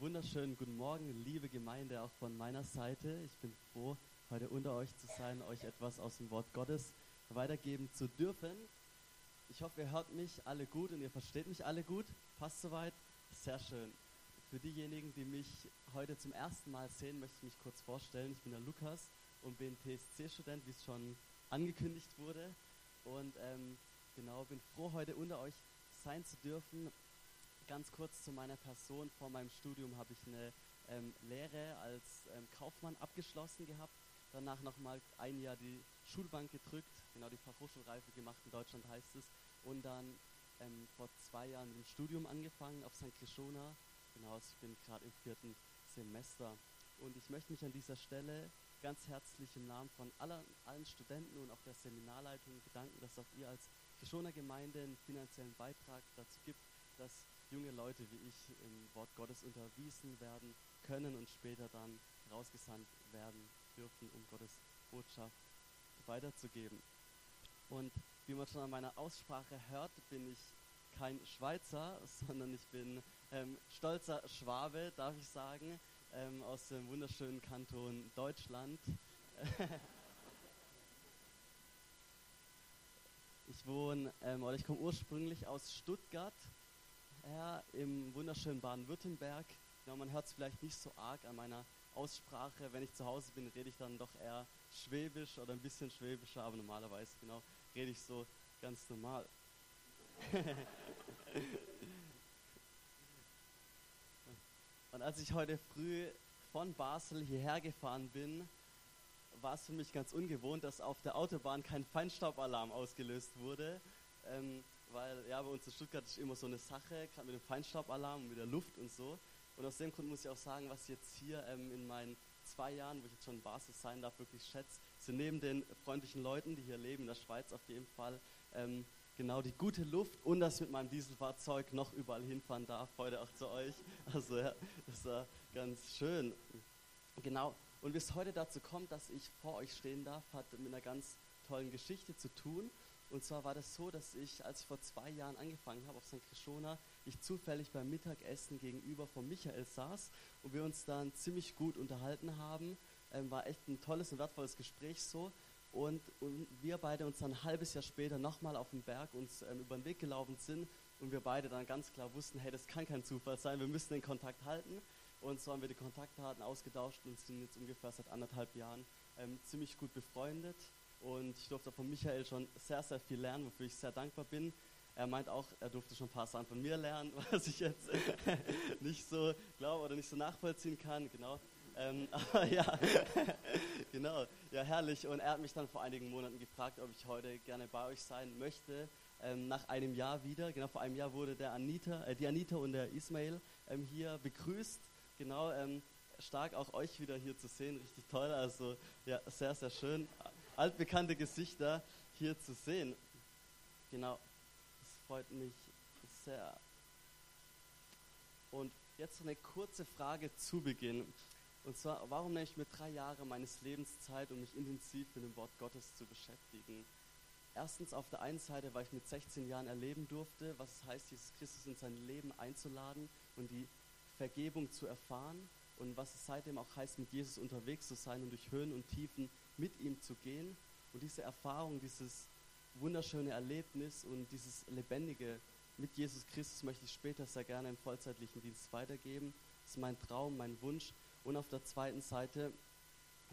wunderschönen guten Morgen, liebe Gemeinde, auch von meiner Seite. Ich bin froh, heute unter euch zu sein, euch etwas aus dem Wort Gottes weitergeben zu dürfen. Ich hoffe, ihr hört mich alle gut und ihr versteht mich alle gut. Passt soweit? Sehr schön. Für diejenigen, die mich heute zum ersten Mal sehen, möchte ich mich kurz vorstellen. Ich bin der Lukas und bin TSC-Student, wie es schon angekündigt wurde. Und ähm, genau, bin froh, heute unter euch sein zu dürfen ganz kurz zu meiner Person. Vor meinem Studium habe ich eine ähm, Lehre als ähm, Kaufmann abgeschlossen gehabt. Danach nochmal ein Jahr die Schulbank gedrückt, genau die Fachhochschulreife gemacht, in Deutschland heißt es. Und dann ähm, vor zwei Jahren dem Studium angefangen auf St. Krishona. Genau, also ich bin gerade im vierten Semester. Und ich möchte mich an dieser Stelle ganz herzlich im Namen von aller, allen Studenten und auch der Seminarleitung bedanken, dass auch ihr als Krishona Gemeinde einen finanziellen Beitrag dazu gibt, dass junge Leute wie ich im Wort Gottes unterwiesen werden können und später dann rausgesandt werden dürfen, um Gottes Botschaft weiterzugeben. Und wie man schon an meiner Aussprache hört, bin ich kein Schweizer, sondern ich bin ähm, stolzer Schwabe, darf ich sagen, ähm, aus dem wunderschönen Kanton Deutschland. ich wohne, ähm, oder ich komme ursprünglich aus Stuttgart ja, im wunderschönen Baden-Württemberg. Ja, man hört es vielleicht nicht so arg an meiner Aussprache. Wenn ich zu Hause bin, rede ich dann doch eher Schwäbisch oder ein bisschen Schwäbischer, aber normalerweise genau rede ich so ganz normal. Und als ich heute früh von Basel hierher gefahren bin, war es für mich ganz ungewohnt, dass auf der Autobahn kein Feinstaubalarm ausgelöst wurde. Ähm, weil ja, bei uns in Stuttgart ist immer so eine Sache, gerade mit dem Feinstaubalarm und mit der Luft und so. Und aus dem Grund muss ich auch sagen, was ich jetzt hier ähm, in meinen zwei Jahren, wo ich jetzt schon Basis sein darf, wirklich schätze, sind neben den freundlichen Leuten, die hier leben, in der Schweiz auf jeden Fall, ähm, genau die gute Luft und dass ich mit meinem Dieselfahrzeug noch überall hinfahren darf, heute auch zu euch. Also ja, das war ganz schön. Genau. Und wie es heute dazu kommt, dass ich vor euch stehen darf, hat mit einer ganz tollen Geschichte zu tun. Und zwar war das so, dass ich, als ich vor zwei Jahren angefangen habe auf St. Krishona, ich zufällig beim Mittagessen gegenüber von Michael saß und wir uns dann ziemlich gut unterhalten haben. Ähm, war echt ein tolles und wertvolles Gespräch so. Und, und wir beide uns dann ein halbes Jahr später nochmal auf dem Berg uns ähm, über den Weg gelaufen sind und wir beide dann ganz klar wussten, hey, das kann kein Zufall sein, wir müssen den Kontakt halten. Und so haben wir die Kontaktdaten ausgetauscht und sind jetzt ungefähr seit anderthalb Jahren ähm, ziemlich gut befreundet. Und ich durfte von Michael schon sehr, sehr viel lernen, wofür ich sehr dankbar bin. Er meint auch, er durfte schon ein paar Sachen von mir lernen, was ich jetzt nicht so glaube oder nicht so nachvollziehen kann. Genau. Ähm, aber ja, genau, ja herrlich. Und er hat mich dann vor einigen Monaten gefragt, ob ich heute gerne bei euch sein möchte. Ähm, nach einem Jahr wieder, genau vor einem Jahr wurde der Anita, äh, die Anita und der Ismail ähm, hier begrüßt. Genau, ähm, stark auch euch wieder hier zu sehen, richtig toll. Also ja, sehr, sehr schön altbekannte Gesichter hier zu sehen. Genau, das freut mich sehr. Und jetzt eine kurze Frage zu Beginn. Und zwar, warum nehme ich mir drei Jahre meines Lebens Zeit, um mich intensiv mit dem Wort Gottes zu beschäftigen? Erstens auf der einen Seite, weil ich mit 16 Jahren erleben durfte, was es heißt, Jesus Christus in sein Leben einzuladen und die Vergebung zu erfahren und was es seitdem auch heißt, mit Jesus unterwegs zu sein und durch Höhen und Tiefen mit ihm zu gehen. Und diese Erfahrung, dieses wunderschöne Erlebnis und dieses Lebendige mit Jesus Christus möchte ich später sehr gerne im vollzeitlichen Dienst weitergeben. Das ist mein Traum, mein Wunsch. Und auf der zweiten Seite,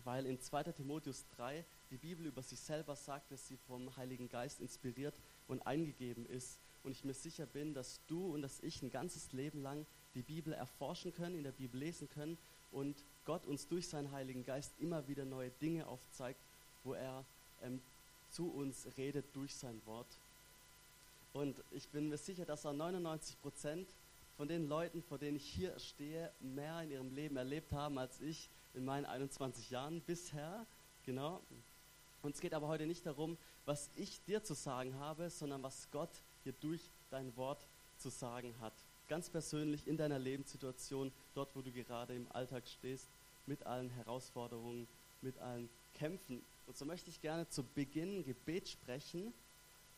weil in 2. Timotheus 3 die Bibel über sich selber sagt, dass sie vom Heiligen Geist inspiriert und eingegeben ist. Und ich mir sicher bin, dass du und dass ich ein ganzes Leben lang die Bibel erforschen können, in der Bibel lesen können und Gott uns durch seinen Heiligen Geist immer wieder neue Dinge aufzeigt, wo er ähm, zu uns redet durch sein Wort. Und ich bin mir sicher, dass er 99 Prozent von den Leuten, vor denen ich hier stehe, mehr in ihrem Leben erlebt haben als ich in meinen 21 Jahren bisher. Genau. Und es geht aber heute nicht darum, was ich dir zu sagen habe, sondern was Gott dir durch dein Wort zu sagen hat ganz persönlich in deiner Lebenssituation, dort wo du gerade im Alltag stehst, mit allen Herausforderungen, mit allen Kämpfen. Und so möchte ich gerne zu Beginn Gebet sprechen.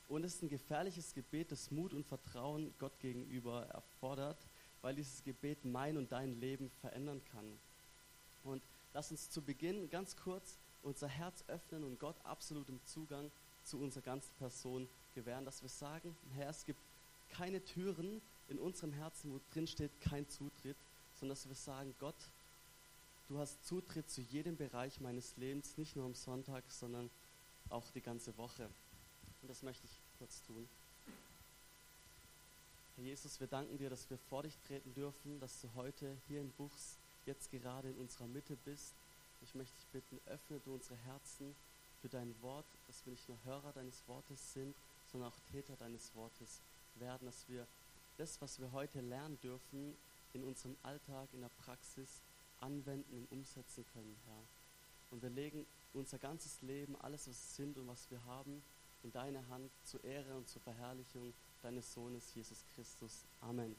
Und es ist ein gefährliches Gebet, das Mut und Vertrauen Gott gegenüber erfordert. weil dieses Gebet mein und dein Leben verändern kann. Und lass uns zu Beginn ganz kurz unser Herz öffnen und Gott absolutem Zugang zu unserer ganzen Person gewähren, dass wir sagen, Herr, es gibt keine Türen in unserem Herzen, wo drin steht kein Zutritt, sondern dass wir sagen, Gott, du hast Zutritt zu jedem Bereich meines Lebens, nicht nur am Sonntag, sondern auch die ganze Woche. Und das möchte ich kurz tun. Herr Jesus, wir danken dir, dass wir vor dich treten dürfen, dass du heute hier in Buchs jetzt gerade in unserer Mitte bist. Ich möchte dich bitten, öffne du unsere Herzen für dein Wort, dass wir nicht nur Hörer deines Wortes sind, sondern auch Täter deines Wortes werden, dass wir das, was wir heute lernen dürfen, in unserem Alltag, in der Praxis anwenden und umsetzen können, Herr. Und wir legen unser ganzes Leben, alles, was wir sind und was wir haben, in deine Hand zur Ehre und zur Verherrlichung deines Sohnes Jesus Christus. Amen.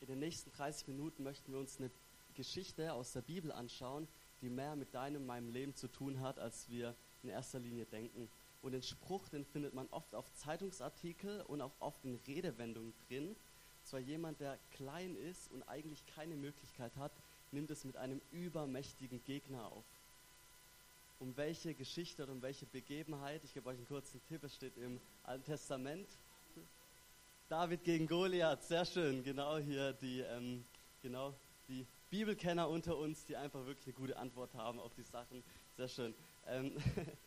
In den nächsten 30 Minuten möchten wir uns eine Geschichte aus der Bibel anschauen, die mehr mit deinem meinem Leben zu tun hat, als wir in erster Linie denken. Und den Spruch, den findet man oft auf Zeitungsartikel und auch oft in Redewendungen drin. Zwar jemand, der klein ist und eigentlich keine Möglichkeit hat, nimmt es mit einem übermächtigen Gegner auf. Um welche Geschichte oder um welche Begebenheit, ich gebe euch einen kurzen Tipp, es steht im Alten Testament. David gegen Goliath, sehr schön, genau hier die, ähm, genau, die Bibelkenner unter uns, die einfach wirklich eine gute Antwort haben auf die Sachen, sehr schön. Ähm,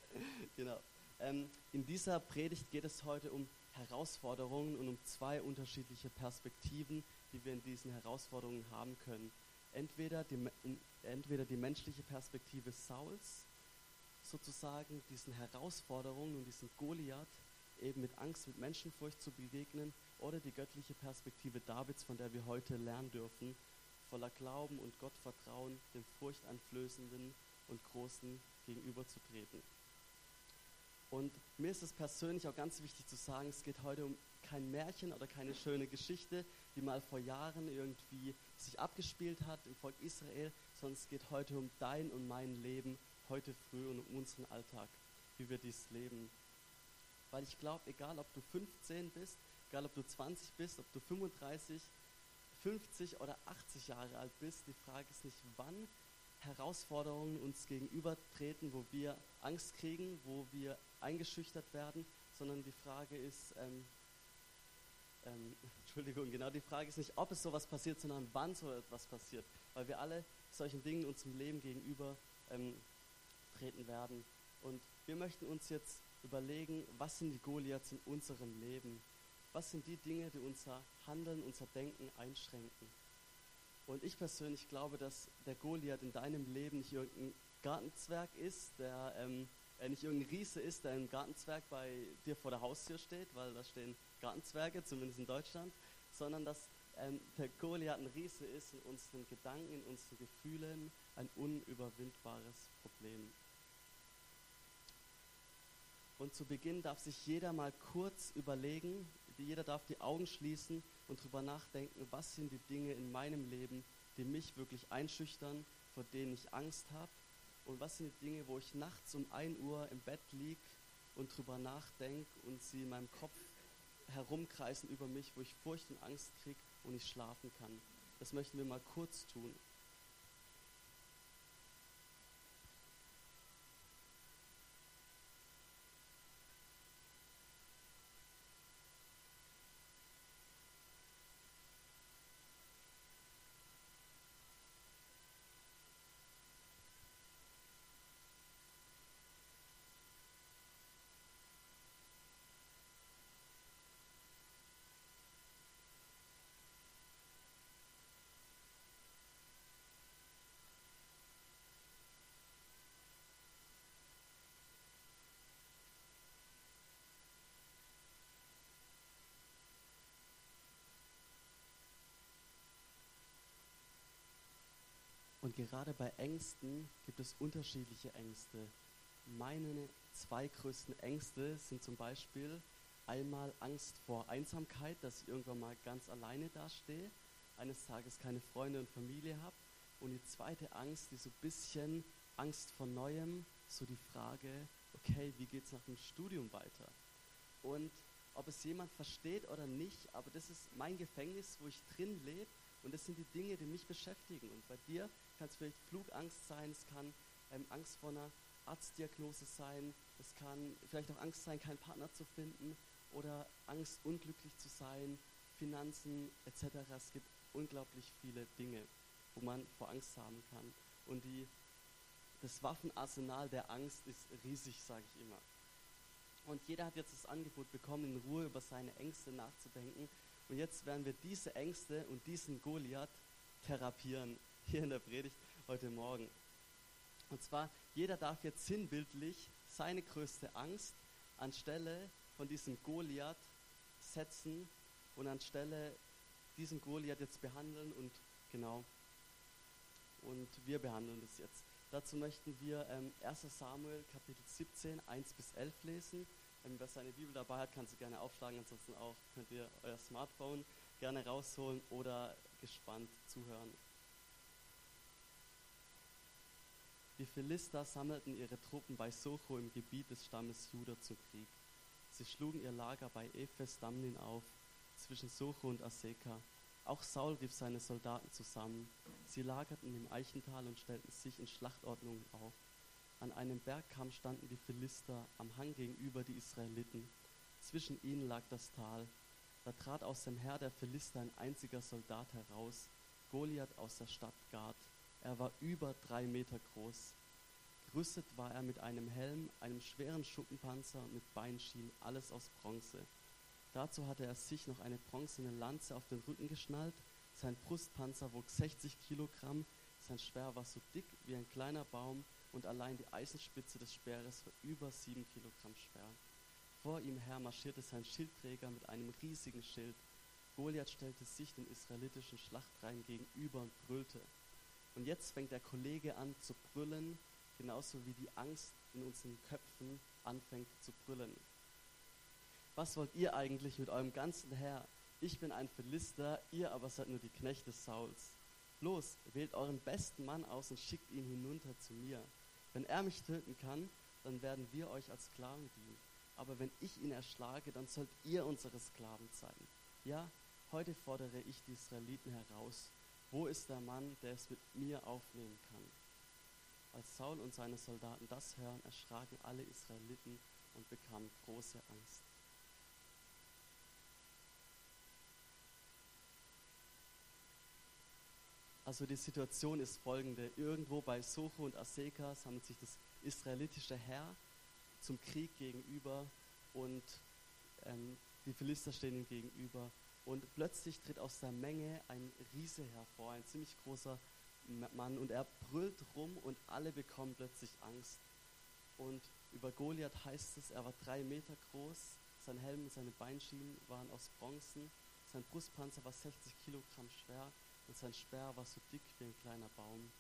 genau. Ähm, in dieser Predigt geht es heute um Herausforderungen und um zwei unterschiedliche Perspektiven, die wir in diesen Herausforderungen haben können. Entweder die, entweder die menschliche Perspektive Sauls, sozusagen diesen Herausforderungen und diesem Goliath eben mit Angst, mit Menschenfurcht zu begegnen, oder die göttliche Perspektive Davids, von der wir heute lernen dürfen, voller Glauben und Gottvertrauen dem furchteinflößenden und Großen gegenüberzutreten. Und mir ist es persönlich auch ganz wichtig zu sagen, es geht heute um kein Märchen oder keine schöne Geschichte, die mal vor Jahren irgendwie sich abgespielt hat im Volk Israel, sondern es geht heute um dein und mein Leben heute früh und um unseren Alltag, wie wir dies leben. Weil ich glaube, egal ob du 15 bist, egal ob du 20 bist, ob du 35, 50 oder 80 Jahre alt bist, die Frage ist nicht, wann Herausforderungen uns gegenübertreten, wo wir Angst kriegen, wo wir eingeschüchtert werden, sondern die Frage ist, ähm, ähm, Entschuldigung, genau die Frage ist nicht, ob es sowas passiert, sondern wann so etwas passiert, weil wir alle solchen Dingen in unserem Leben gegenüber ähm, treten werden. Und wir möchten uns jetzt überlegen, was sind die Goliaths in unserem Leben? Was sind die Dinge, die unser Handeln, unser Denken einschränken? Und ich persönlich glaube, dass der Goliath in deinem Leben nicht irgendein Gartenzwerg ist, der ähm, äh, nicht irgendein Riese ist, der im Gartenzwerg bei dir vor der Haustür steht, weil da stehen Gartenzwerge, zumindest in Deutschland, sondern dass ähm, der Goliath ein Riese ist in unseren Gedanken, in unseren Gefühlen, ein unüberwindbares Problem. Und zu Beginn darf sich jeder mal kurz überlegen, jeder darf die Augen schließen und darüber nachdenken, was sind die Dinge in meinem Leben, die mich wirklich einschüchtern, vor denen ich Angst habe und was sind die Dinge, wo ich nachts um 1 Uhr im Bett liege und drüber nachdenke und sie in meinem Kopf herumkreisen über mich, wo ich Furcht und Angst kriege und nicht schlafen kann. Das möchten wir mal kurz tun. Gerade bei Ängsten gibt es unterschiedliche Ängste. Meine zwei größten Ängste sind zum Beispiel einmal Angst vor Einsamkeit, dass ich irgendwann mal ganz alleine dastehe, eines Tages keine Freunde und Familie habe. Und die zweite Angst, die so ein bisschen Angst vor Neuem, so die Frage, okay, wie geht es nach dem Studium weiter? Und ob es jemand versteht oder nicht, aber das ist mein Gefängnis, wo ich drin lebe und das sind die Dinge, die mich beschäftigen. Und bei dir kann es vielleicht Flugangst sein, es kann ähm, Angst vor einer Arztdiagnose sein, es kann vielleicht auch Angst sein, keinen Partner zu finden oder Angst, unglücklich zu sein, Finanzen etc. Es gibt unglaublich viele Dinge, wo man vor Angst haben kann. Und die, das Waffenarsenal der Angst ist riesig, sage ich immer. Und jeder hat jetzt das Angebot bekommen, in Ruhe über seine Ängste nachzudenken. Und jetzt werden wir diese Ängste und diesen Goliath therapieren, hier in der Predigt heute Morgen. Und zwar, jeder darf jetzt sinnbildlich seine größte Angst anstelle von diesem Goliath setzen und anstelle diesen Goliath jetzt behandeln und genau. Und wir behandeln das jetzt. Dazu möchten wir ähm, 1 Samuel Kapitel 17, 1 bis 11 lesen. Ähm, wer seine Bibel dabei hat, kann sie gerne aufschlagen. Ansonsten auch könnt ihr euer Smartphone gerne rausholen oder gespannt zuhören. Die Philister sammelten ihre Truppen bei Socho im Gebiet des Stammes Juda zum Krieg. Sie schlugen ihr Lager bei Ephes Damlin auf, zwischen Socho und Aseka. Auch Saul rief seine Soldaten zusammen. Sie lagerten im Eichental und stellten sich in Schlachtordnungen auf. An einem Bergkamm standen die Philister, am Hang gegenüber die Israeliten. Zwischen ihnen lag das Tal. Da trat aus dem Heer der Philister ein einziger Soldat heraus, Goliath aus der Stadt Gad. Er war über drei Meter groß. Gerüstet war er mit einem Helm, einem schweren Schuppenpanzer und mit Beinschienen, alles aus Bronze. Dazu hatte er sich noch eine bronzene Lanze auf den Rücken geschnallt. Sein Brustpanzer wog 60 Kilogramm, sein Speer war so dick wie ein kleiner Baum und allein die Eisenspitze des Speeres war über sieben Kilogramm schwer. Vor ihm her marschierte sein Schildträger mit einem riesigen Schild. Goliath stellte sich den israelitischen Schlachtreihen gegenüber und brüllte. Und jetzt fängt der Kollege an zu brüllen, genauso wie die Angst in unseren Köpfen anfängt zu brüllen was wollt ihr eigentlich mit eurem ganzen Herr? Ich bin ein Philister, ihr aber seid nur die Knechte Sauls. Los, wählt euren besten Mann aus und schickt ihn hinunter zu mir. Wenn er mich töten kann, dann werden wir euch als Sklaven dienen. Aber wenn ich ihn erschlage, dann sollt ihr unsere Sklaven sein. Ja, heute fordere ich die Israeliten heraus. Wo ist der Mann, der es mit mir aufnehmen kann? Als Saul und seine Soldaten das hören, erschraken alle Israeliten und bekamen große Angst. Also die Situation ist folgende. Irgendwo bei Socho und Aseka sammelt sich das israelitische Heer zum Krieg gegenüber und ähm, die Philister stehen ihm gegenüber. Und plötzlich tritt aus der Menge ein Riese hervor, ein ziemlich großer Mann, und er brüllt rum und alle bekommen plötzlich Angst. Und über Goliath heißt es, er war drei Meter groß, sein Helm und seine Beinschienen waren aus Bronzen, sein Brustpanzer war 60 Kilogramm schwer und sein Speer war so dick wie ein kleiner Baum.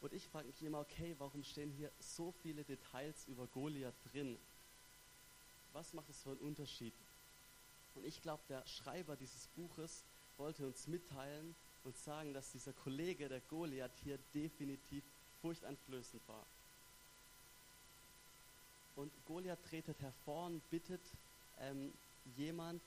Und ich frage mich immer, okay, warum stehen hier so viele Details über Goliath drin? Was macht es für einen Unterschied? Und ich glaube, der Schreiber dieses Buches wollte uns mitteilen und sagen, dass dieser Kollege, der Goliath, hier definitiv furchteinflößend war. Und Goliath tretet hervor und bittet ähm, jemand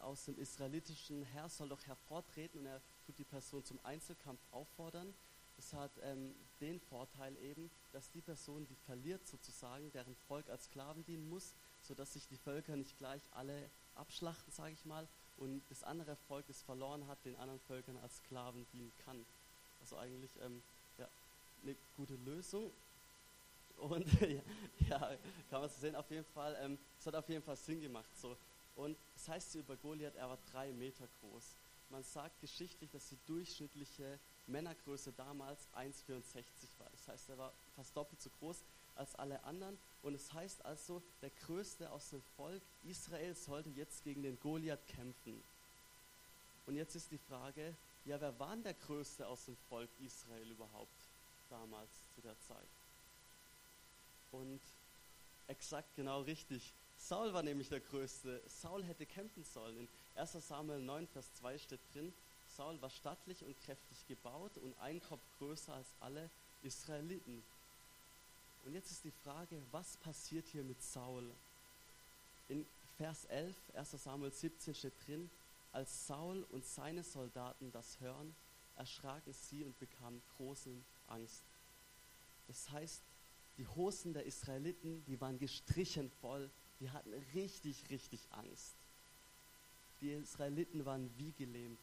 aus dem israelitischen Herr soll doch hervortreten und er tut die Person zum Einzelkampf auffordern. Es hat ähm, den Vorteil eben, dass die Person, die verliert sozusagen, deren Volk als Sklaven dienen muss, sodass sich die Völker nicht gleich alle abschlachten, sage ich mal, und das andere Volk, das verloren hat, den anderen Völkern als Sklaven dienen kann. Also eigentlich ähm, ja, eine gute Lösung. Und ja, kann man so sehen, auf jeden Fall, ähm, es hat auf jeden Fall Sinn gemacht. So. Und es das heißt über Goliath, er war drei Meter groß. Man sagt geschichtlich, dass die durchschnittliche Männergröße damals 1,64 war. Das heißt, er war fast doppelt so groß als alle anderen. Und es heißt also, der Größte aus dem Volk Israel sollte jetzt gegen den Goliath kämpfen. Und jetzt ist die Frage, ja, wer war denn der Größte aus dem Volk Israel überhaupt damals zu der Zeit? Und exakt genau richtig. Saul war nämlich der Größte. Saul hätte kämpfen sollen. In 1 Samuel 9, Vers 2 steht drin, Saul war stattlich und kräftig gebaut und ein Kopf größer als alle Israeliten. Und jetzt ist die Frage, was passiert hier mit Saul? In Vers 11, 1 Samuel 17 steht drin, als Saul und seine Soldaten das hören, erschraken sie und bekamen große Angst. Das heißt, die Hosen der Israeliten, die waren gestrichen voll, die hatten richtig, richtig Angst. Die Israeliten waren wie gelähmt.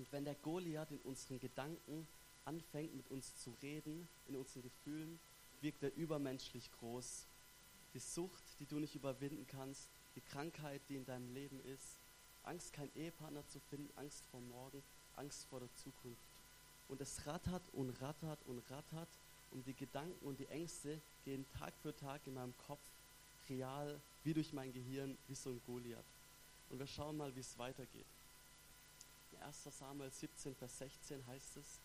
Und wenn der Goliath in unseren Gedanken anfängt mit uns zu reden, in unseren Gefühlen, wirkt er übermenschlich groß. Die Sucht, die du nicht überwinden kannst, die Krankheit, die in deinem Leben ist, Angst, keinen Ehepartner zu finden, Angst vor morgen, Angst vor der Zukunft. Und es rattert und rattert und rattert und die Gedanken und die Ängste gehen Tag für Tag in meinem Kopf real, wie durch mein Gehirn, wie so ein Goliath. Und wir schauen mal, wie es weitergeht. In 1 Samuel 17, Vers 16 heißt es,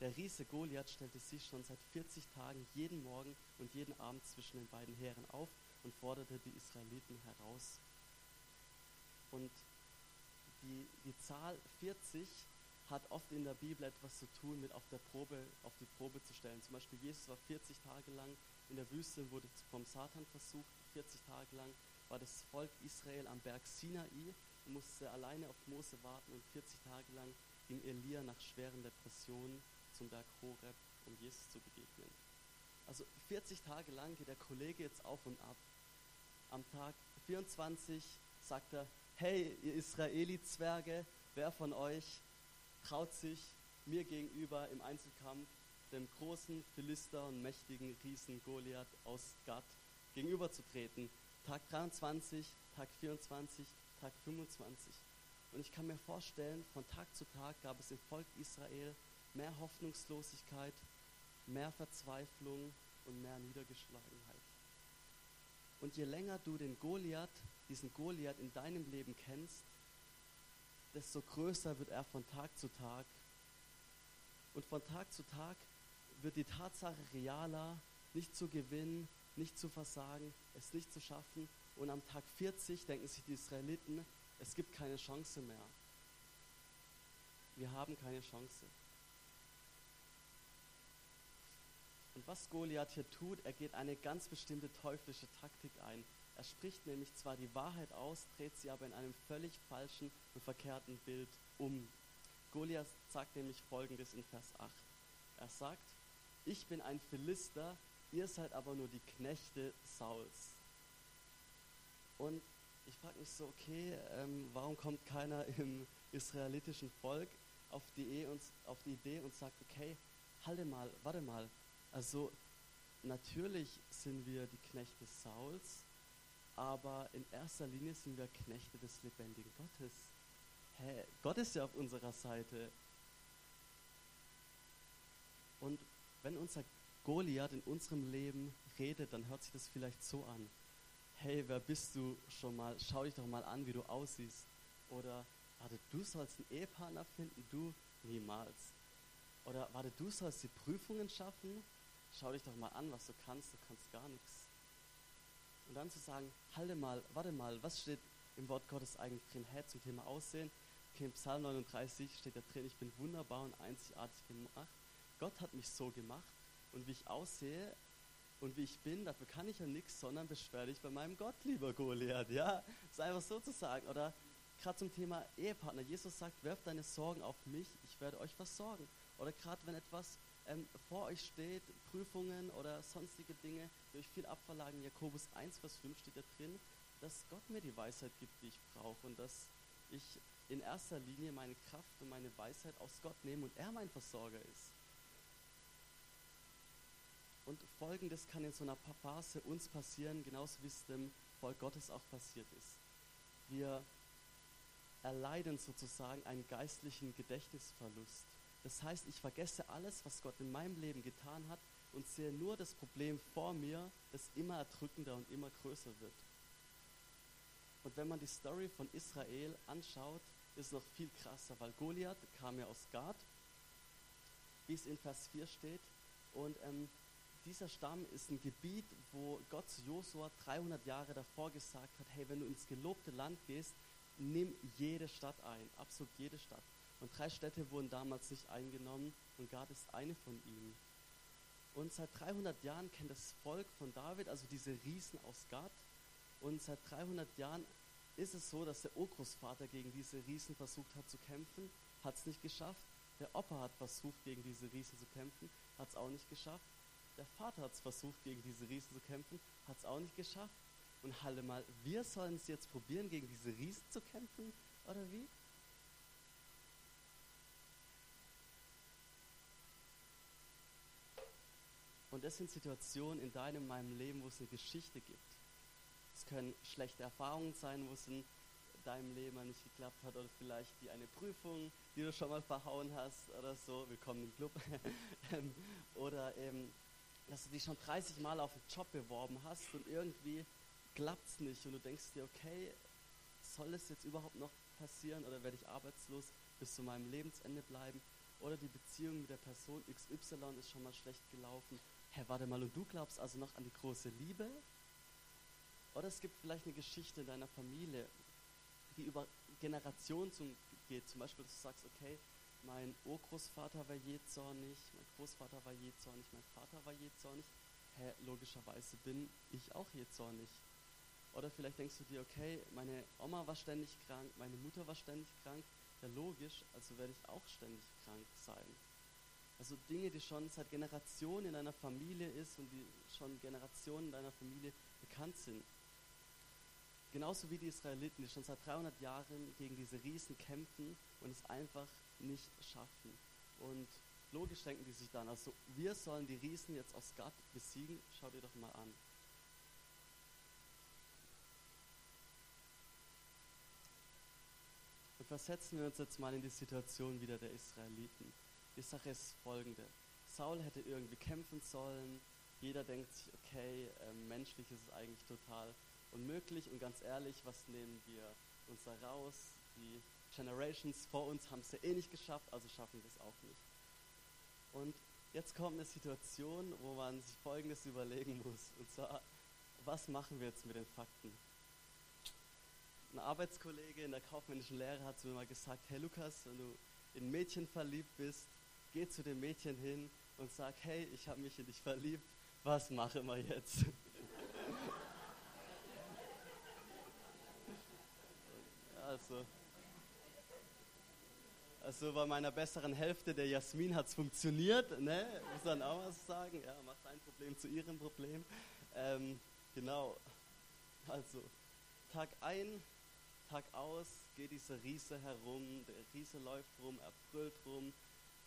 der Riese Goliath stellte sich schon seit 40 Tagen jeden Morgen und jeden Abend zwischen den beiden Heeren auf und forderte die Israeliten heraus. Und die, die Zahl 40 hat oft in der Bibel etwas zu tun mit auf der Probe, auf die Probe zu stellen. Zum Beispiel Jesus war 40 Tage lang in der Wüste wurde vom Satan versucht. 40 Tage lang war das Volk Israel am Berg Sinai und musste alleine auf Mose warten und 40 Tage lang ging Elia nach schweren Depressionen zum Berg Horeb, um Jesus zu begegnen. Also 40 Tage lang geht der Kollege jetzt auf und ab. Am Tag 24 sagt er, hey, ihr Israeli-Zwerge, wer von euch traut sich mir gegenüber im Einzelkampf dem großen Philister und mächtigen Riesen Goliath aus Gad gegenüberzutreten? Tag 23, Tag 24, Tag 25. Und ich kann mir vorstellen, von Tag zu Tag gab es im Volk Israel mehr Hoffnungslosigkeit, mehr Verzweiflung und mehr Niedergeschlagenheit. Und je länger du den Goliath, diesen Goliath in deinem Leben kennst, desto größer wird er von Tag zu Tag. Und von Tag zu Tag wird die Tatsache realer, nicht zu gewinnen, nicht zu versagen, es nicht zu schaffen. Und am Tag 40 denken sich die Israeliten, es gibt keine Chance mehr. Wir haben keine Chance. Und was Goliath hier tut, er geht eine ganz bestimmte teuflische Taktik ein. Er spricht nämlich zwar die Wahrheit aus, dreht sie aber in einem völlig falschen und verkehrten Bild um. Goliath sagt nämlich folgendes in Vers 8. Er sagt, ich bin ein Philister, ihr seid aber nur die Knechte Sauls. Und ich frage mich so, okay, ähm, warum kommt keiner im israelitischen Volk auf die, und, auf die Idee und sagt, okay, halte mal, warte mal, also natürlich sind wir die Knechte Sauls, aber in erster Linie sind wir Knechte des lebendigen Gottes. Hä, Gott ist ja auf unserer Seite. Und wenn unser Goliath in unserem Leben redet, dann hört sich das vielleicht so an. Hey, wer bist du schon mal? Schau dich doch mal an, wie du aussiehst. Oder, warte, du sollst einen Ehepartner finden? Du niemals. Oder, warte, du sollst die Prüfungen schaffen? schau dich doch mal an, was du kannst, du kannst gar nichts. Und dann zu sagen, halte mal, warte mal, was steht im Wort Gottes eigentlich drin? Hä, zum Thema Aussehen. Okay, im Psalm 39 steht da drin, ich bin wunderbar und einzigartig gemacht. Gott hat mich so gemacht und wie ich aussehe und wie ich bin, dafür kann ich ja nichts, sondern beschwer dich bei meinem Gott, lieber Goliath. Ja, ist einfach so zu sagen. Oder gerade zum Thema Ehepartner. Jesus sagt, werft deine Sorgen auf mich, ich werde euch versorgen. Oder gerade wenn etwas ähm, vor euch steht, Prüfungen oder sonstige Dinge, euch viel abverlagen. Jakobus 1, Vers 5 steht da drin, dass Gott mir die Weisheit gibt, die ich brauche und dass ich in erster Linie meine Kraft und meine Weisheit aus Gott nehme und er mein Versorger ist. Und folgendes kann in so einer Phase uns passieren, genauso wie es dem Volk Gottes auch passiert ist. Wir erleiden sozusagen einen geistlichen Gedächtnisverlust. Das heißt, ich vergesse alles, was Gott in meinem Leben getan hat und sehe nur das Problem vor mir, das immer erdrückender und immer größer wird. Und wenn man die Story von Israel anschaut, ist noch viel krasser, weil Goliath kam ja aus Gad, wie es in Vers 4 steht. Und ähm, dieser Stamm ist ein Gebiet, wo Gott zu Josua 300 Jahre davor gesagt hat, hey, wenn du ins gelobte Land gehst, nimm jede Stadt ein, absolut jede Stadt. Und drei Städte wurden damals nicht eingenommen und Gad ist eine von ihnen. Und seit 300 Jahren kennt das Volk von David, also diese Riesen aus Gad. Und seit 300 Jahren ist es so, dass der Urgroßvater gegen diese Riesen versucht hat zu kämpfen, hat es nicht geschafft. Der Opa hat versucht, gegen diese Riesen zu kämpfen, hat es auch nicht geschafft. Der Vater hat es versucht, gegen diese Riesen zu kämpfen, hat es auch nicht geschafft. Und halle mal, wir sollen es jetzt probieren, gegen diese Riesen zu kämpfen, oder wie? Und das sind Situationen in deinem, meinem Leben, wo es eine Geschichte gibt. Es können schlechte Erfahrungen sein, wo es in deinem Leben nicht geklappt hat oder vielleicht die eine Prüfung, die du schon mal verhauen hast oder so, willkommen im Club. Ähm, oder eben, dass du dich schon 30 Mal auf einen Job beworben hast und irgendwie klappt es nicht und du denkst dir, okay, soll es jetzt überhaupt noch passieren oder werde ich arbeitslos bis zu meinem Lebensende bleiben? Oder die Beziehung mit der Person XY ist schon mal schlecht gelaufen hä, warte mal, und du glaubst also noch an die große Liebe? Oder es gibt vielleicht eine Geschichte in deiner Familie, die über Generationen geht. Zum Beispiel, dass du sagst, okay, mein Urgroßvater war je zornig, mein Großvater war je zornig, mein Vater war je zornig. Hä, logischerweise bin ich auch je zornig. Oder vielleicht denkst du dir, okay, meine Oma war ständig krank, meine Mutter war ständig krank. Ja, logisch, also werde ich auch ständig krank sein. Also Dinge, die schon seit Generationen in deiner Familie ist und die schon Generationen in deiner Familie bekannt sind. Genauso wie die Israeliten, die schon seit 300 Jahren gegen diese Riesen kämpfen und es einfach nicht schaffen. Und logisch denken die sich dann, also wir sollen die Riesen jetzt aus Gott besiegen. Schau dir doch mal an. Und versetzen wir uns jetzt mal in die Situation wieder der Israeliten. Die Sache ist folgende. Saul hätte irgendwie kämpfen sollen. Jeder denkt sich, okay, äh, menschlich ist es eigentlich total unmöglich. Und ganz ehrlich, was nehmen wir uns da raus? Die Generations vor uns haben es ja eh nicht geschafft, also schaffen wir es auch nicht. Und jetzt kommt eine Situation, wo man sich Folgendes überlegen muss. Und zwar, was machen wir jetzt mit den Fakten? Ein Arbeitskollege in der kaufmännischen Lehre hat zu mir mal gesagt, hey Lukas, wenn du in Mädchen verliebt bist, geh zu dem Mädchen hin und sag, hey, ich habe mich in dich verliebt, was machen wir jetzt? also, also bei meiner besseren Hälfte, der Jasmin, hat es funktioniert, ne? muss man auch was sagen, ja, macht ein Problem zu ihrem Problem. Ähm, genau, also Tag ein, Tag aus geht dieser Riese herum, der Riese läuft rum, er brüllt rum,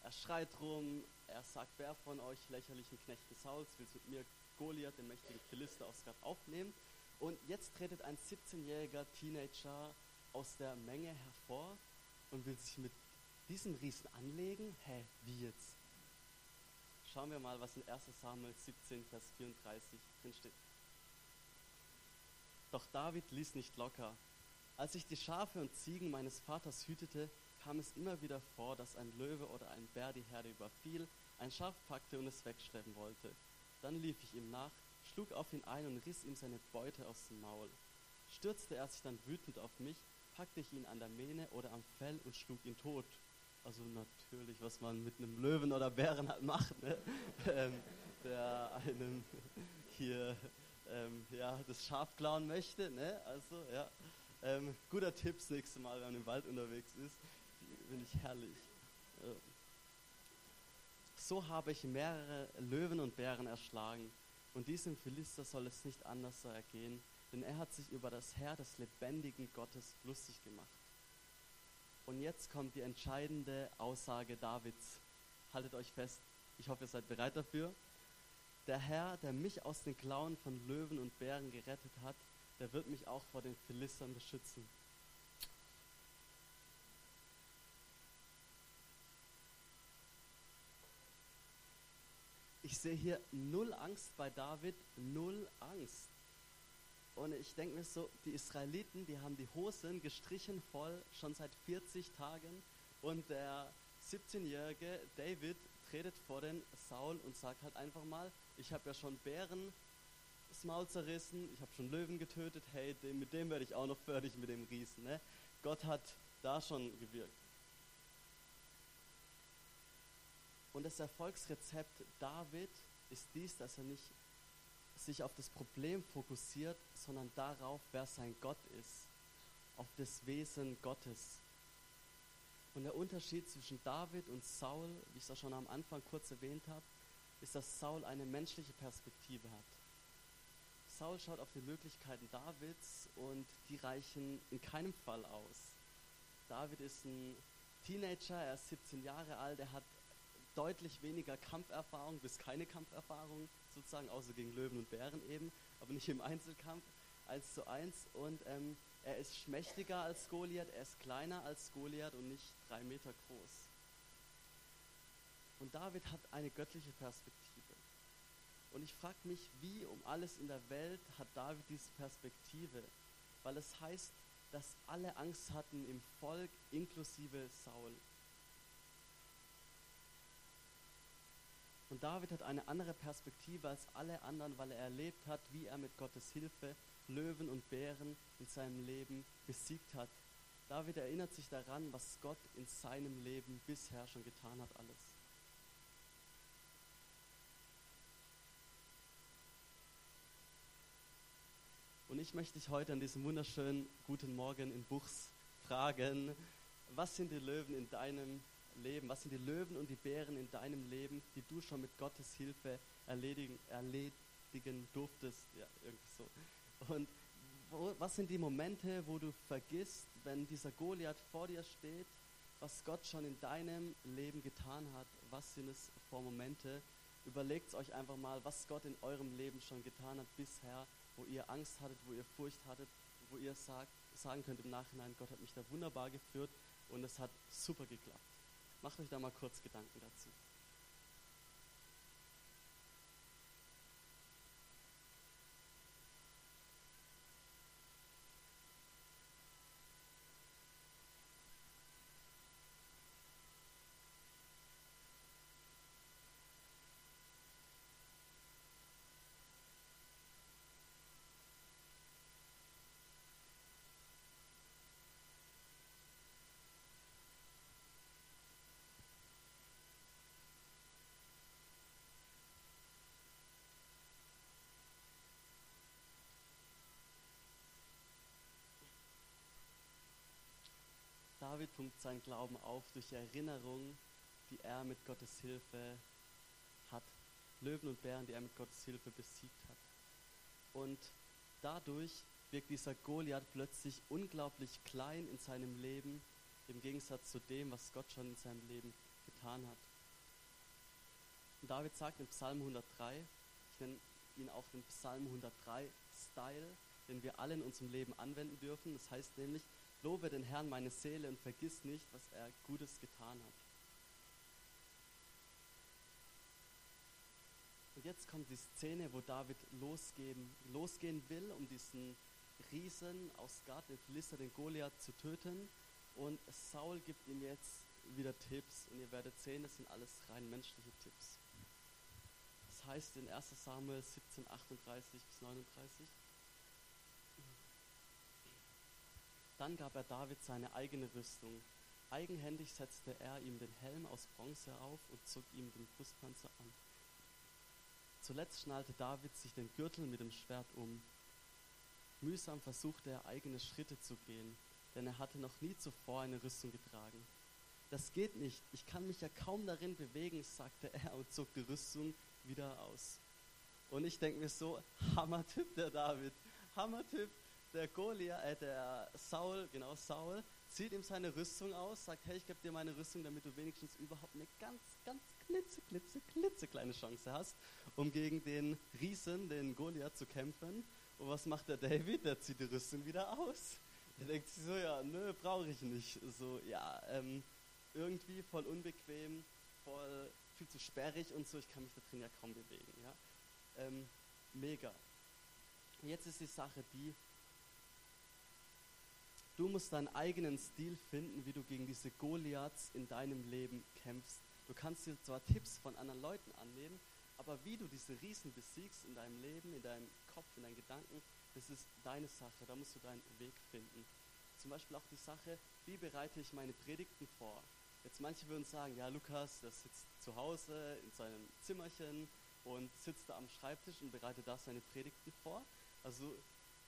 er schreit rum, er sagt, wer von euch lächerlichen Knechten Sauls will mit mir Goliath, den mächtigen Philister aus Gad, aufnehmen. Und jetzt tretet ein 17-jähriger Teenager aus der Menge hervor und will sich mit diesem Riesen anlegen. Hä, wie jetzt? Schauen wir mal, was in 1 Samuel 17, Vers 34 drin steht. Doch David ließ nicht locker. Als ich die Schafe und Ziegen meines Vaters hütete, kam es immer wieder vor, dass ein Löwe oder ein Bär die Herde überfiel, ein Schaf packte und es wegschleppen wollte. Dann lief ich ihm nach, schlug auf ihn ein und riss ihm seine Beute aus dem Maul. Stürzte er sich dann wütend auf mich, packte ich ihn an der Mähne oder am Fell und schlug ihn tot. Also natürlich, was man mit einem Löwen oder Bären halt macht, ne? ähm, der einem hier ähm, ja, das Schaf klauen möchte. Ne? Also ja, ähm, guter Tipp das nächste Mal, wenn man im Wald unterwegs ist finde ich herrlich. So habe ich mehrere Löwen und Bären erschlagen. Und diesem Philister soll es nicht anders so ergehen, denn er hat sich über das Herr des lebendigen Gottes lustig gemacht. Und jetzt kommt die entscheidende Aussage Davids. Haltet euch fest, ich hoffe, ihr seid bereit dafür. Der Herr, der mich aus den Klauen von Löwen und Bären gerettet hat, der wird mich auch vor den Philistern beschützen. ich sehe hier null Angst bei David, null Angst. Und ich denke mir so, die Israeliten, die haben die Hosen gestrichen voll, schon seit 40 Tagen. Und der 17-jährige David tretet vor den Saul und sagt halt einfach mal, ich habe ja schon Bären das Maul zerrissen, ich habe schon Löwen getötet, hey, dem, mit dem werde ich auch noch fertig mit dem Riesen. Ne? Gott hat da schon gewirkt. Und das Erfolgsrezept David ist dies, dass er nicht sich auf das Problem fokussiert, sondern darauf, wer sein Gott ist, auf das Wesen Gottes. Und der Unterschied zwischen David und Saul, wie ich es auch schon am Anfang kurz erwähnt habe, ist, dass Saul eine menschliche Perspektive hat. Saul schaut auf die Möglichkeiten Davids und die reichen in keinem Fall aus. David ist ein Teenager, er ist 17 Jahre alt, er hat deutlich weniger Kampferfahrung bis keine Kampferfahrung sozusagen, außer gegen Löwen und Bären eben, aber nicht im Einzelkampf, 1 zu 1. Und ähm, er ist schmächtiger als Goliath, er ist kleiner als Goliath und nicht drei Meter groß. Und David hat eine göttliche Perspektive. Und ich frage mich, wie um alles in der Welt hat David diese Perspektive? Weil es heißt, dass alle Angst hatten im Volk, inklusive Saul. Und David hat eine andere Perspektive als alle anderen, weil er erlebt hat, wie er mit Gottes Hilfe Löwen und Bären in seinem Leben besiegt hat. David erinnert sich daran, was Gott in seinem Leben bisher schon getan hat, alles. Und ich möchte dich heute an diesem wunderschönen guten Morgen in Buchs fragen, was sind die Löwen in deinem Leben? Was sind die Löwen und die Bären in deinem Leben, die du schon mit Gottes Hilfe erledigen, erledigen durftest? Ja, irgendwie so. Und wo, was sind die Momente, wo du vergisst, wenn dieser Goliath vor dir steht, was Gott schon in deinem Leben getan hat? Was sind es für Momente? Überlegt euch einfach mal, was Gott in eurem Leben schon getan hat bisher, wo ihr Angst hattet, wo ihr Furcht hattet, wo ihr sagt, sagen könnt im Nachhinein, Gott hat mich da wunderbar geführt und es hat super geklappt. Macht euch da mal kurz Gedanken dazu. David pumpt seinen Glauben auf durch Erinnerungen, die er mit Gottes Hilfe hat. Löwen und Bären, die er mit Gottes Hilfe besiegt hat. Und dadurch wirkt dieser Goliath plötzlich unglaublich klein in seinem Leben, im Gegensatz zu dem, was Gott schon in seinem Leben getan hat. Und David sagt in Psalm 103, ich nenne ihn auch den Psalm 103 Style, den wir alle in unserem Leben anwenden dürfen. Das heißt nämlich, Lobe den Herrn meine Seele und vergiss nicht, was er Gutes getan hat. Und jetzt kommt die Szene, wo David losgehen, losgehen will, um diesen Riesen aus Gad, den Philister, den Goliath zu töten. Und Saul gibt ihm jetzt wieder Tipps. Und ihr werdet sehen, das sind alles rein menschliche Tipps. Das heißt in 1 Samuel 17, 38 bis 39. Dann gab er David seine eigene Rüstung. Eigenhändig setzte er ihm den Helm aus Bronze auf und zog ihm den Brustpanzer an. Zuletzt schnallte David sich den Gürtel mit dem Schwert um. Mühsam versuchte er eigene Schritte zu gehen, denn er hatte noch nie zuvor eine Rüstung getragen. Das geht nicht, ich kann mich ja kaum darin bewegen, sagte er und zog die Rüstung wieder aus. Und ich denke mir so, Hammertyp der David, Hammertyp, der Goliath, äh, der Saul, genau Saul, zieht ihm seine Rüstung aus, sagt, hey, ich gebe dir meine Rüstung, damit du wenigstens überhaupt eine ganz, ganz klitze, klitze, klitzekleine Chance hast, um gegen den Riesen, den Goliath, zu kämpfen. Und was macht der David? Der zieht die Rüstung wieder aus. Er denkt sich so, ja, nö, brauche ich nicht. So, ja, ähm, irgendwie voll unbequem, voll viel zu sperrig und so, ich kann mich da drin ja kaum bewegen. Ja? Ähm, mega. Jetzt ist die Sache die, Du musst deinen eigenen Stil finden, wie du gegen diese Goliaths in deinem Leben kämpfst. Du kannst dir zwar Tipps von anderen Leuten annehmen, aber wie du diese Riesen besiegst in deinem Leben, in deinem Kopf, in deinen Gedanken, das ist deine Sache. Da musst du deinen Weg finden. zum Beispiel auch die Sache, wie bereite ich meine Predigten vor? Jetzt manche würden sagen, ja, Lukas, der sitzt zu Hause in seinem Zimmerchen und sitzt da am Schreibtisch und bereitet da seine Predigten vor. Also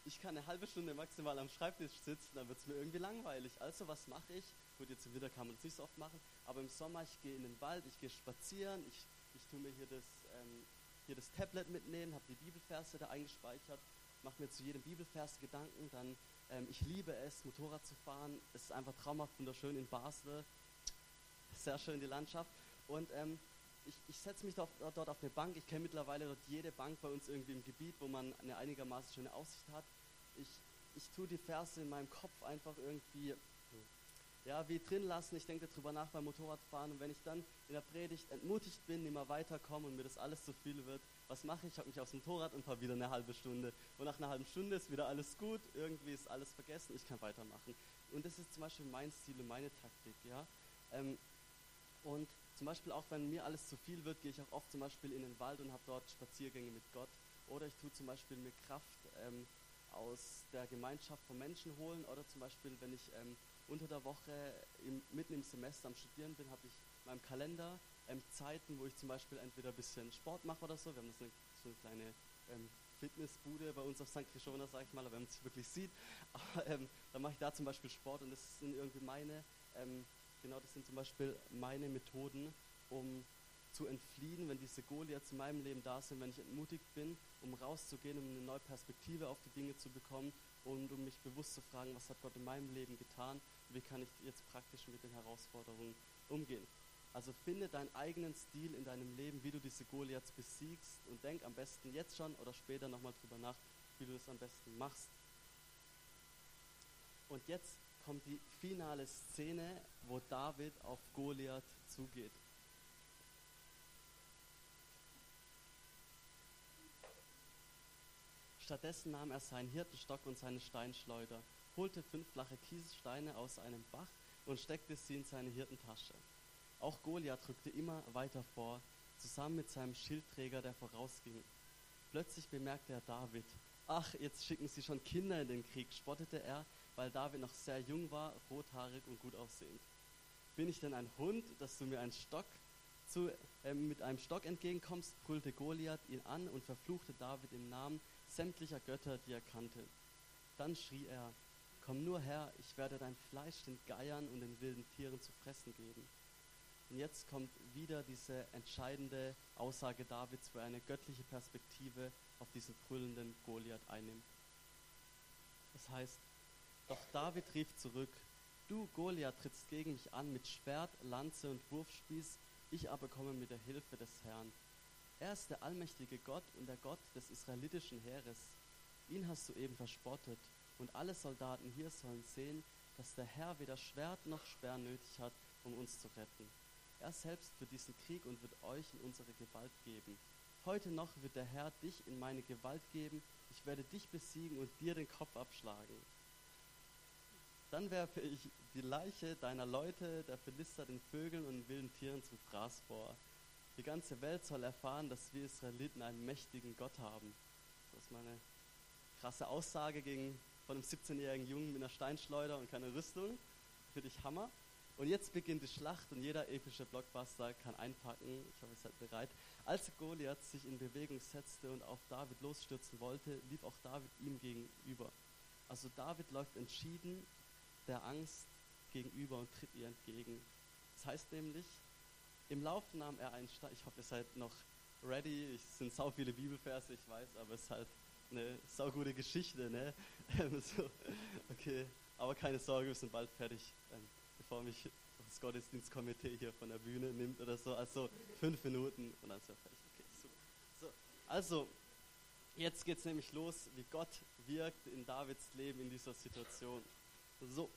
ich kann eine halbe Stunde maximal am Schreibtisch sitzen, dann wird es mir irgendwie langweilig. Also was mache ich? Gut, jetzt im Winter kann man das nicht so oft machen, aber im Sommer, ich gehe in den Wald, ich gehe spazieren, ich, ich tue mir hier das, ähm, hier das Tablet mitnehmen, habe die Bibelverse da eingespeichert, mache mir zu jedem Bibelvers Gedanken, dann ähm, ich liebe es, Motorrad zu fahren, es ist einfach traumhaft wunderschön in Basel, sehr schön die Landschaft und ähm, ich, ich setze mich dort, dort auf eine Bank. Ich kenne mittlerweile dort jede Bank bei uns irgendwie im Gebiet, wo man eine einigermaßen schöne Aussicht hat. Ich, ich tue die Verse in meinem Kopf einfach irgendwie ja, wie drin lassen. Ich denke darüber nach beim Motorradfahren. Und wenn ich dann in der Predigt entmutigt bin, immer weiterkomme und mir das alles zu viel wird, was mache ich? Ich habe mich aufs Motorrad und fahre wieder eine halbe Stunde. Und nach einer halben Stunde ist wieder alles gut. Irgendwie ist alles vergessen. Ich kann weitermachen. Und das ist zum Beispiel mein Stil und meine Taktik. Ja? Ähm, und zum Beispiel auch, wenn mir alles zu viel wird, gehe ich auch oft zum Beispiel in den Wald und habe dort Spaziergänge mit Gott. Oder ich tue zum Beispiel mir Kraft ähm, aus der Gemeinschaft von Menschen holen. Oder zum Beispiel, wenn ich ähm, unter der Woche im, mitten im Semester am Studieren bin, habe ich in meinem Kalender ähm, Zeiten, wo ich zum Beispiel entweder ein bisschen Sport mache oder so. Wir haben das eine, so eine kleine ähm, Fitnessbude bei uns auf St. Krishona, sage ich mal, wenn man es wirklich sieht. Aber ähm, dann mache ich da zum Beispiel Sport und das sind irgendwie meine ähm, Genau, das sind zum Beispiel meine Methoden, um zu entfliehen, wenn diese Goliaths in meinem Leben da sind, wenn ich entmutigt bin, um rauszugehen, um eine neue Perspektive auf die Dinge zu bekommen und um mich bewusst zu fragen, was hat Gott in meinem Leben getan wie kann ich jetzt praktisch mit den Herausforderungen umgehen. Also finde deinen eigenen Stil in deinem Leben, wie du diese Goliaths besiegst und denk am besten jetzt schon oder später nochmal drüber nach, wie du das am besten machst. Und jetzt kommt die finale Szene, wo David auf Goliath zugeht. Stattdessen nahm er seinen Hirtenstock und seine Steinschleuder, holte fünf flache Kiessteine aus einem Bach und steckte sie in seine Hirtentasche. Auch Goliath rückte immer weiter vor, zusammen mit seinem Schildträger, der vorausging. Plötzlich bemerkte er David. Ach, jetzt schicken sie schon Kinder in den Krieg, spottete er weil David noch sehr jung war, rothaarig und gut aussehend. Bin ich denn ein Hund, dass du mir einen Stock zu, äh, mit einem Stock entgegenkommst, brüllte Goliath ihn an und verfluchte David im Namen sämtlicher Götter, die er kannte. Dann schrie er, komm nur her, ich werde dein Fleisch den Geiern und den wilden Tieren zu fressen geben. Und jetzt kommt wieder diese entscheidende Aussage Davids, wo er eine göttliche Perspektive auf diesen brüllenden Goliath einnimmt. Das heißt, doch David rief zurück, du Goliath trittst gegen mich an mit Schwert, Lanze und Wurfspieß, ich aber komme mit der Hilfe des Herrn. Er ist der allmächtige Gott und der Gott des israelitischen Heeres. Ihn hast du eben verspottet, und alle Soldaten hier sollen sehen, dass der Herr weder Schwert noch Speer nötig hat, um uns zu retten. Er selbst für diesen Krieg und wird euch in unsere Gewalt geben. Heute noch wird der Herr dich in meine Gewalt geben, ich werde dich besiegen und dir den Kopf abschlagen. Dann werfe ich die Leiche deiner Leute, der Philister, den Vögeln und wilden Tieren zum Fraß vor. Die ganze Welt soll erfahren, dass wir Israeliten einen mächtigen Gott haben. Das ist meine krasse Aussage gegen von einem 17-jährigen Jungen mit einer Steinschleuder und keiner Rüstung. Finde ich Hammer. Und jetzt beginnt die Schlacht und jeder epische Blockbuster kann einpacken. Ich hoffe, ihr seid bereit. Als Goliath sich in Bewegung setzte und auf David losstürzen wollte, lief auch David ihm gegenüber. Also David läuft entschieden der Angst gegenüber und tritt ihr entgegen. Das heißt nämlich, im Lauf nahm er einen Stein. Ich hoffe, ihr seid noch ready. Es sind sau viele Bibelverse, ich weiß, aber es ist halt eine saugute Geschichte, ne? so, okay, aber keine Sorge, wir sind bald fertig, ähm, bevor mich das Gottesdienstkomitee hier von der Bühne nimmt oder so. Also fünf Minuten und dann ist er fertig. Okay, super. So, also, jetzt geht es nämlich los, wie Gott wirkt in Davids Leben in dieser Situation. So,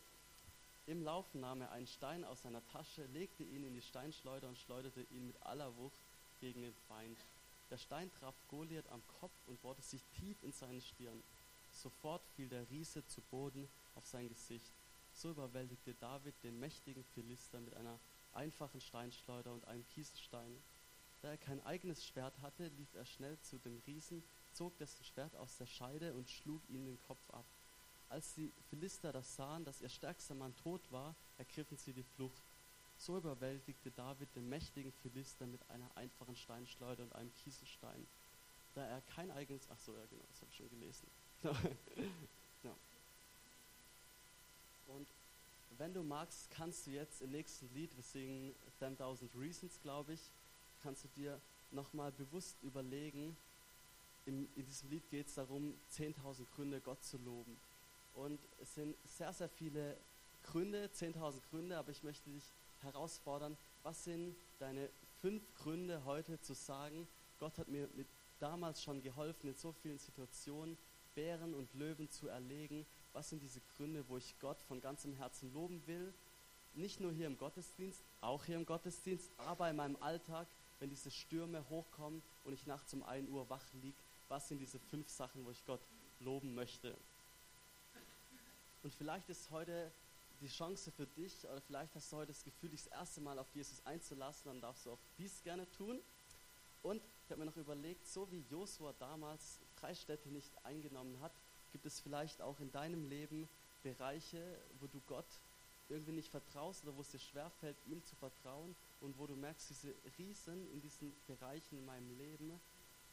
im Laufen nahm er einen Stein aus seiner Tasche, legte ihn in die Steinschleuder und schleuderte ihn mit aller Wucht gegen den Feind. Der Stein traf Goliath am Kopf und bohrte sich tief in seine Stirn. Sofort fiel der Riese zu Boden auf sein Gesicht. So überwältigte David den mächtigen Philister mit einer einfachen Steinschleuder und einem Kieselstein. Da er kein eigenes Schwert hatte, lief er schnell zu dem Riesen, zog dessen Schwert aus der Scheide und schlug ihm den Kopf ab. Als die Philister das sahen, dass ihr stärkster Mann tot war, ergriffen sie die Flucht. So überwältigte David den mächtigen Philister mit einer einfachen Steinschleuder und einem Kieselstein. Da er kein eigenes, ach so, ja genau, das habe ich schon gelesen. ja. Und wenn du magst, kannst du jetzt im nächsten Lied, wir singen 10.000 Reasons, glaube ich, kannst du dir nochmal bewusst überlegen, in, in diesem Lied geht es darum, 10.000 Gründe, Gott zu loben. Und es sind sehr, sehr viele Gründe, 10.000 Gründe, aber ich möchte dich herausfordern, was sind deine fünf Gründe heute zu sagen, Gott hat mir mit damals schon geholfen, in so vielen Situationen Bären und Löwen zu erlegen. Was sind diese Gründe, wo ich Gott von ganzem Herzen loben will? Nicht nur hier im Gottesdienst, auch hier im Gottesdienst, aber in meinem Alltag, wenn diese Stürme hochkommen und ich nachts um 1 Uhr wach liege, was sind diese fünf Sachen, wo ich Gott loben möchte? Und vielleicht ist heute die Chance für dich, oder vielleicht hast du heute das Gefühl, dich das erste Mal auf Jesus einzulassen, dann darfst du auch dies gerne tun. Und ich habe mir noch überlegt, so wie Josua damals drei Städte nicht eingenommen hat, gibt es vielleicht auch in deinem Leben Bereiche, wo du Gott irgendwie nicht vertraust oder wo es dir schwerfällt, ihm zu vertrauen und wo du merkst, diese Riesen in diesen Bereichen in meinem Leben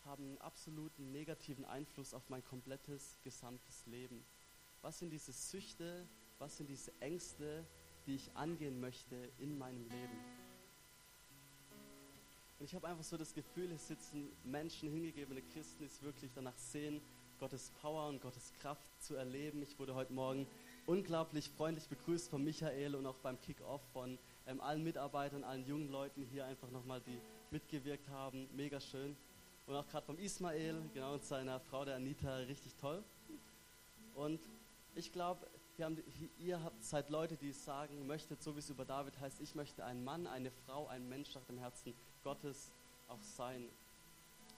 haben einen absoluten negativen Einfluss auf mein komplettes, gesamtes Leben. Was sind diese Süchte, was sind diese Ängste, die ich angehen möchte in meinem Leben? Und ich habe einfach so das Gefühl, es sitzen Menschen, hingegebene Christen, die es wirklich danach sehen, Gottes Power und Gottes Kraft zu erleben. Ich wurde heute Morgen unglaublich freundlich begrüßt von Michael und auch beim Kick-Off von ähm, allen Mitarbeitern, allen jungen Leuten hier einfach nochmal, die mitgewirkt haben. Mega schön. Und auch gerade vom Ismael, genau, und seiner Frau, der Anita, richtig toll. Und ich glaube, ihr habt seid Leute, die sagen möchtet, so wie es über David heißt, ich möchte ein Mann, eine Frau, ein Mensch nach dem Herzen Gottes auch sein.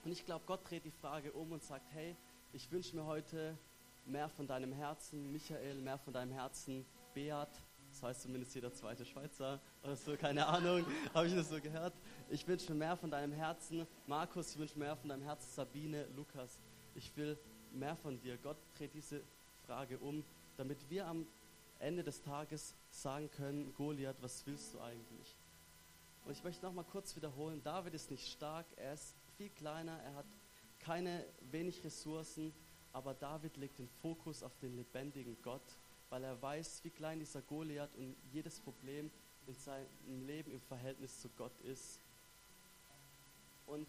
Und ich glaube, Gott dreht die Frage um und sagt, hey, ich wünsche mir heute mehr von deinem Herzen, Michael, mehr von deinem Herzen, Beat, das heißt zumindest jeder zweite Schweizer oder so, keine Ahnung, habe ich das so gehört. Ich wünsche mir mehr von deinem Herzen, Markus, ich wünsche mir mehr von deinem Herzen, Sabine, Lukas. Ich will mehr von dir. Gott dreht diese Frage um, damit wir am Ende des Tages sagen können, Goliath, was willst du eigentlich? Und ich möchte noch mal kurz wiederholen, David ist nicht stark, er ist viel kleiner, er hat keine wenig Ressourcen, aber David legt den Fokus auf den lebendigen Gott, weil er weiß, wie klein dieser Goliath und jedes Problem in seinem Leben im Verhältnis zu Gott ist. Und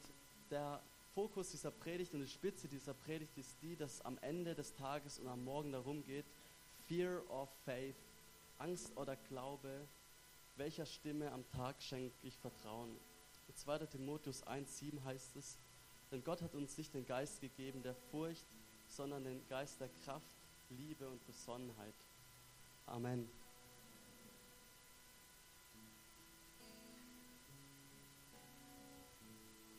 der Fokus dieser Predigt und die Spitze dieser Predigt ist die, dass am Ende des Tages und am Morgen darum geht, Fear of Faith, Angst oder Glaube, welcher Stimme am Tag schenke ich Vertrauen? In 2. Timotheus 1,7 heißt es, denn Gott hat uns nicht den Geist gegeben der Furcht, sondern den Geist der Kraft, Liebe und Besonnenheit. Amen.